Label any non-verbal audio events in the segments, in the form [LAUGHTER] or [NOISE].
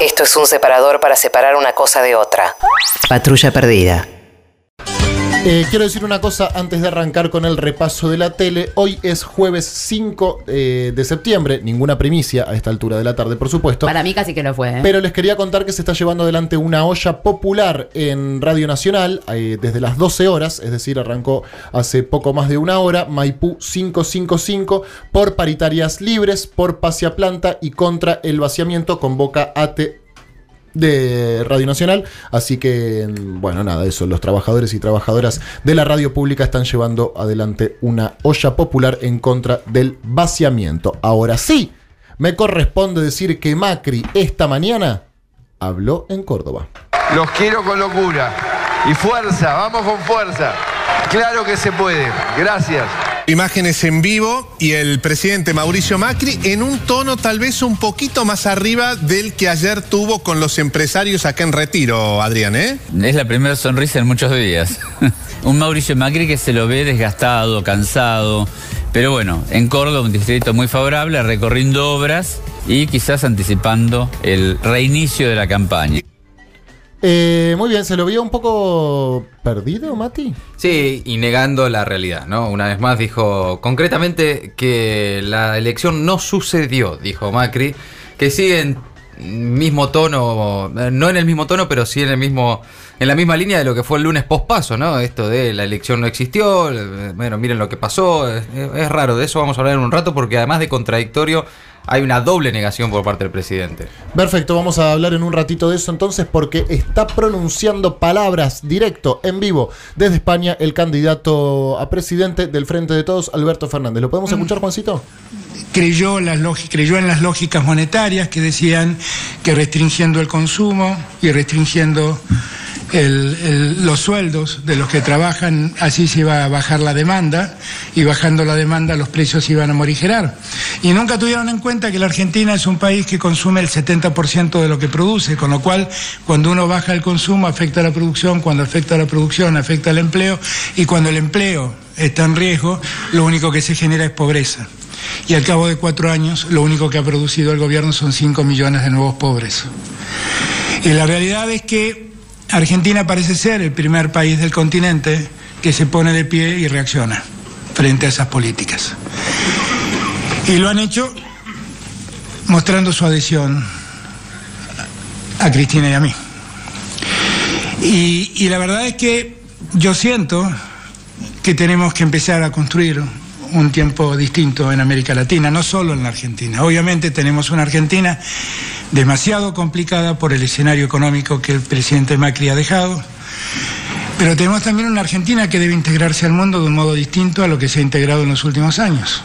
Esto es un separador para separar una cosa de otra. Patrulla perdida. Eh, quiero decir una cosa antes de arrancar con el repaso de la tele. Hoy es jueves 5 eh, de septiembre. Ninguna primicia a esta altura de la tarde, por supuesto. Para mí casi que lo fue. ¿eh? Pero les quería contar que se está llevando adelante una olla popular en Radio Nacional eh, desde las 12 horas, es decir, arrancó hace poco más de una hora, Maipú 555, por paritarias libres, por Pasia Planta y contra el vaciamiento, convoca ATE de Radio Nacional. Así que, bueno, nada, eso. Los trabajadores y trabajadoras de la radio pública están llevando adelante una olla popular en contra del vaciamiento. Ahora sí, me corresponde decir que Macri esta mañana habló en Córdoba. Los quiero con locura. Y fuerza, vamos con fuerza. Claro que se puede. Gracias. Imágenes en vivo y el presidente Mauricio Macri en un tono tal vez un poquito más arriba del que ayer tuvo con los empresarios acá en Retiro, Adrián, ¿eh? Es la primera sonrisa en muchos días. [LAUGHS] un Mauricio Macri que se lo ve desgastado, cansado, pero bueno, en Córdoba un distrito muy favorable, recorriendo obras y quizás anticipando el reinicio de la campaña. Eh, muy bien, ¿se lo vio un poco perdido, Mati? Sí, y negando la realidad, ¿no? Una vez más dijo concretamente que la elección no sucedió, dijo Macri, que sigue en mismo tono, no en el mismo tono, pero sí en el mismo en la misma línea de lo que fue el lunes pospaso, ¿no? Esto de la elección no existió, bueno, miren lo que pasó, es, es raro, de eso vamos a hablar en un rato porque además de contradictorio hay una doble negación por parte del presidente. Perfecto, vamos a hablar en un ratito de eso entonces porque está pronunciando palabras directo, en vivo, desde España, el candidato a presidente del Frente de Todos, Alberto Fernández. ¿Lo podemos escuchar, Juancito? Creyó, las creyó en las lógicas monetarias que decían que restringiendo el consumo y restringiendo el, el, los sueldos de los que trabajan, así se iba a bajar la demanda y bajando la demanda los precios iban a morigerar. Y nunca tuvieron en cuenta que la Argentina es un país que consume el 70% de lo que produce, con lo cual cuando uno baja el consumo afecta la producción, cuando afecta la producción afecta al empleo y cuando el empleo está en riesgo, lo único que se genera es pobreza. Y al cabo de cuatro años, lo único que ha producido el gobierno son 5 millones de nuevos pobres. Y la realidad es que Argentina parece ser el primer país del continente que se pone de pie y reacciona frente a esas políticas. Y lo han hecho mostrando su adhesión a Cristina y a mí. Y, la verdad es que yo siento que tenemos que empezar a construir un tiempo distinto en América Latina, no solo en la Argentina. Obviamente tenemos una Argentina demasiado complicada por el escenario económico que el presidente Macri ha dejado. Pero tenemos también una Argentina que debe integrarse al mundo de un modo distinto a lo que se ha integrado en los últimos años.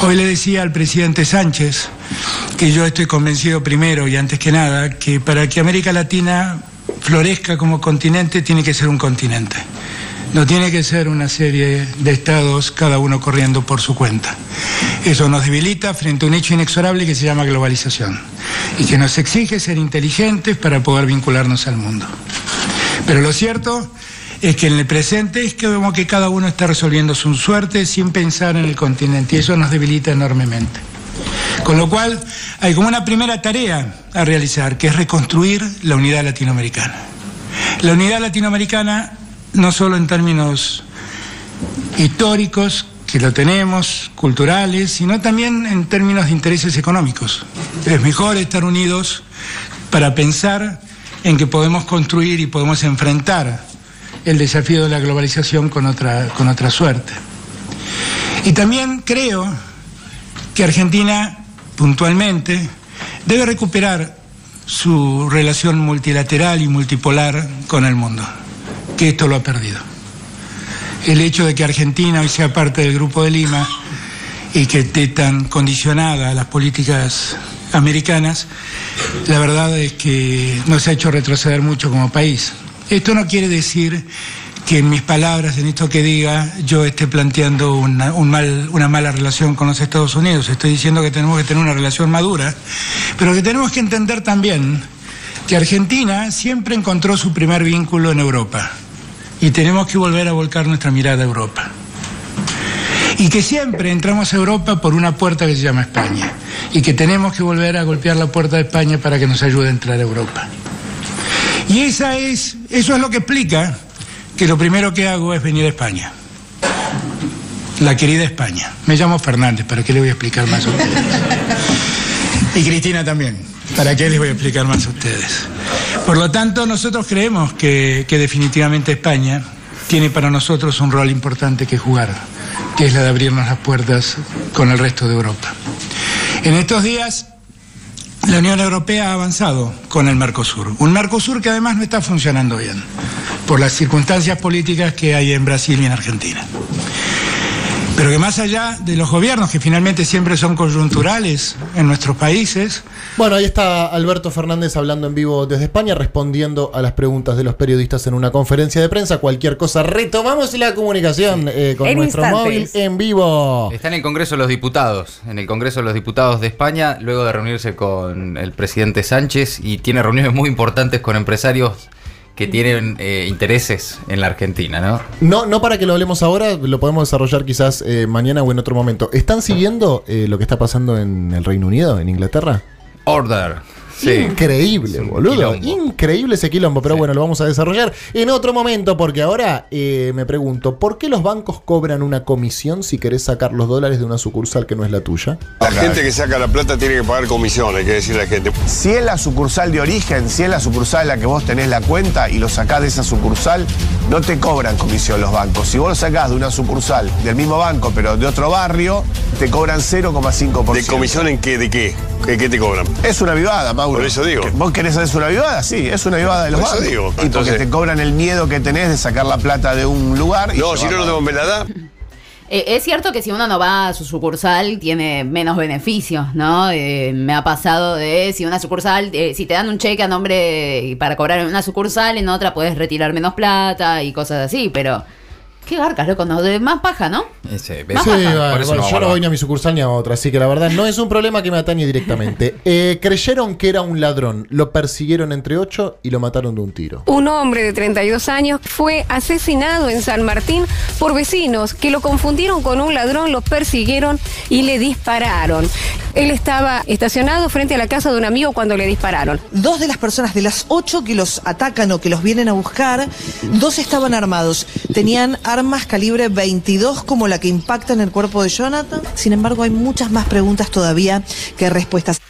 Hoy le decía al presidente Sánchez que yo estoy convencido primero y antes que nada que para que América Latina florezca como continente tiene que ser un continente. No tiene que ser una serie de estados, cada uno corriendo por su cuenta. Eso nos debilita frente a un hecho inexorable que se llama globalización y que nos exige ser inteligentes para poder vincularnos al mundo. Pero lo cierto es que en el presente es que vemos que cada uno está resolviendo su suerte sin pensar en el continente y eso nos debilita enormemente. Con lo cual hay como una primera tarea a realizar, que es reconstruir la unidad latinoamericana. La unidad latinoamericana no solo en términos históricos, que lo tenemos, culturales, sino también en términos de intereses económicos. Es mejor estar unidos para pensar en que podemos construir y podemos enfrentar el desafío de la globalización con otra, con otra suerte. Y también creo que Argentina, puntualmente, debe recuperar su relación multilateral y multipolar con el mundo que esto lo ha perdido. El hecho de que Argentina hoy sea parte del Grupo de Lima y que esté tan condicionada a las políticas americanas, la verdad es que nos ha hecho retroceder mucho como país. Esto no quiere decir que en mis palabras, en esto que diga, yo esté planteando una, un mal, una mala relación con los Estados Unidos. Estoy diciendo que tenemos que tener una relación madura, pero que tenemos que entender también que Argentina siempre encontró su primer vínculo en Europa y tenemos que volver a volcar nuestra mirada a Europa. y que siempre entramos a Europa por una puerta que se llama España y que tenemos que volver a golpear la puerta de España para que nos ayude a entrar a Europa. Y esa es, eso es lo que explica que lo primero que hago es venir a España. La querida España. Me llamo Fernández, ¿para qué le voy a explicar más a ustedes? Y Cristina también, ¿para qué les voy a explicar más a ustedes? Por lo tanto, nosotros creemos que, definitivamente España tiene para nosotros un rol importante que jugar, que es la de abrirnos las puertas con el resto de Europa. En estos días la Unión Europea ha avanzado con el Mercosur. Un Mercosur que además no está funcionando bien por las circunstancias políticas que hay en Brasil y en Argentina. Pero que más allá de los gobiernos, que finalmente siempre son coyunturales en nuestros países, Bueno, ahí está Alberto Fernández hablando en vivo desde España, respondiendo a las preguntas de los periodistas en una conferencia de prensa. Cualquier cosa, retomamos la comunicación eh, con En nuestro móvil en vivo. Está en el Congreso de los Diputados, en el Congreso de los Diputados de España, luego de reunirse con el presidente Sánchez y tiene reuniones muy importantes con empresarios que tienen eh, intereses en la Argentina, ¿no? No, no para que lo hablemos ahora, lo podemos desarrollar quizás eh, mañana o en otro momento. ¿Están siguiendo eh, lo que está pasando en el Reino Unido, en Inglaterra? Order. Sí. Increíble, boludo. quilombo. Increíble ese quilombo, pero bueno, lo vamos a desarrollar en otro momento porque ahora eh, me pregunto, ¿por qué los bancos cobran una comisión si querés sacar los dólares de una sucursal que no es la tuya? La gente que saca la plata tiene que pagar comisión, hay que decirle a la gente. Si es la sucursal de origen, si es la sucursal en la que vos tenés la cuenta y lo sacás de esa sucursal, no te cobran comisión los bancos. Si vos lo sacás de una sucursal del mismo banco, pero de otro barrio, te cobran 0,5%. ¿De comisión en qué? ¿De qué? ¿Qué, qué te cobran? Es una vivada, Mauro. Por eso digo. ¿Que ¿Vos querés hacer una vivada? Sí, es una vivada de los Por eso bancos. digo, Y porque te cobran el miedo que tenés de sacar la plata de un lugar. y No, si no, no llevarla- tengo me la da. Eh, es cierto que si uno no va a su sucursal tiene menos beneficios, ¿no? Eh, me ha pasado de si una sucursal, eh, si te dan un cheque a nombre para cobrar en una sucursal, en otra puedes retirar menos plata y cosas así, pero qué garcas, loco, no, de más paja, ¿no? Ese, Más Sí, Por eso no yo no voy ni a mi sucursal ni a otra, así que la verdad no es un problema que me atañe directamente. [LAUGHS] Eh, creyeron que era un ladrón, lo persiguieron entre ocho y lo mataron de un tiro. Un hombre de 32 años fue asesinado en San Martín por vecinos que lo confundieron con un ladrón, lo persiguieron y le dispararon. Él estaba estacionado frente a la casa de un amigo cuando le dispararon. Dos de las personas de las ocho que los atacan o que los vienen a buscar, dos estaban armados. Tenían armas calibre 22 como la que impacta en el cuerpo de Jonathan. Sin embargo, hay muchas más preguntas todavía que respuestas.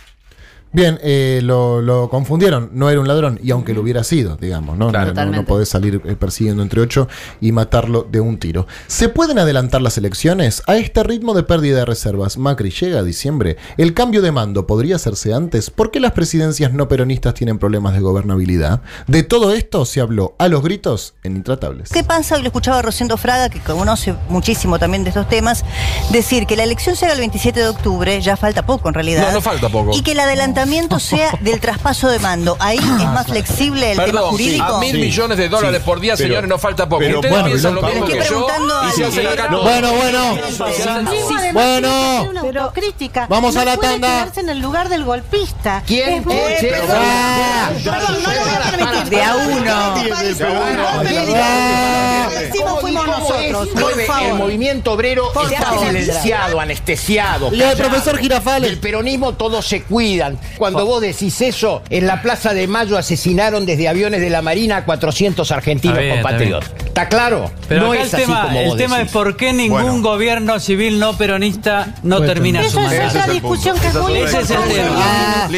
Bien, eh, lo, lo confundieron, no era un ladrón, y aunque lo hubiera sido, digamos, ¿no? Claro. no, no, podés salir eh, persiguiendo entre ocho y matarlo de un tiro. ¿Se pueden adelantar las elecciones? A este ritmo de pérdida de reservas, Macri llega a diciembre. ¿El cambio de mando podría hacerse antes? ¿Por qué las presidencias no peronistas tienen problemas de gobernabilidad? De todo esto se habló a los gritos en Intratables. ¿Qué pasa? Hoy lo escuchaba a Rosendo Fraga, que conoce muchísimo también de estos temas, decir que la elección se haga el 27 de octubre, ya falta poco en realidad. No, no falta poco. Y que el adelantamiento sea [LAUGHS] del traspaso de mando. Ahí es más flexible el tema jurídico. a mil Sí, millones de dólares sí, por día, pero- señores, no falta poco. pero Ustedes bueno, piensan lo- lo mismo Le que estoy yo preguntando y se a- hacen acá todo. Bueno, bueno. Bueno. Una autocrítica. Vamos a la puede tanda. quedarse en el lugar del golpista. ¿Quién? Es muy- Eh, pero- Ah. Perdón, no lo voy a permitir. De a uno. Nosotros. Por bien, El movimiento obrero Por está favor. silenciado, anestesiado. Y el callado. profesor Girafales. El peronismo todos se cuidan. Cuando vos decís eso, en la Plaza de Mayo asesinaron desde aviones de la Marina a 400 argentinos bien, compatriotas. ¿Está claro? Pero no es el así tema, como el tema decís. es por qué ningún Bueno. gobierno civil no peronista no termina su Eso es mandato. otra discusión que es muy Ese es el importante. tema. Ah.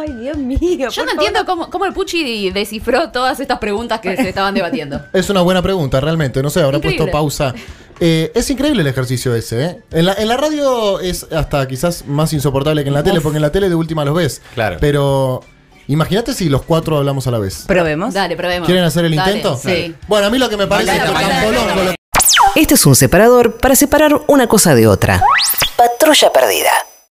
Ay, Dios mío. Yo no entiendo cómo, cómo el Puchi descifró todas estas preguntas que se [LAUGHS] estaban debatiendo. Es una buena pregunta, realmente. No sé, habrá Increíble. puesto pausa. Eh, es increíble el ejercicio ese, ¿eh? En la, en la radio es hasta quizás más insoportable que en la tele, porque en la tele de última los ves. Claro. Pero imagínate si los cuatro hablamos a la vez. Probemos. Dale, probemos. ¿Quieren hacer el Dale, intento? Sí. Bueno, a mí lo que me parece es que lo dale. Este es un separador para separar una cosa de otra. Patrulla perdida.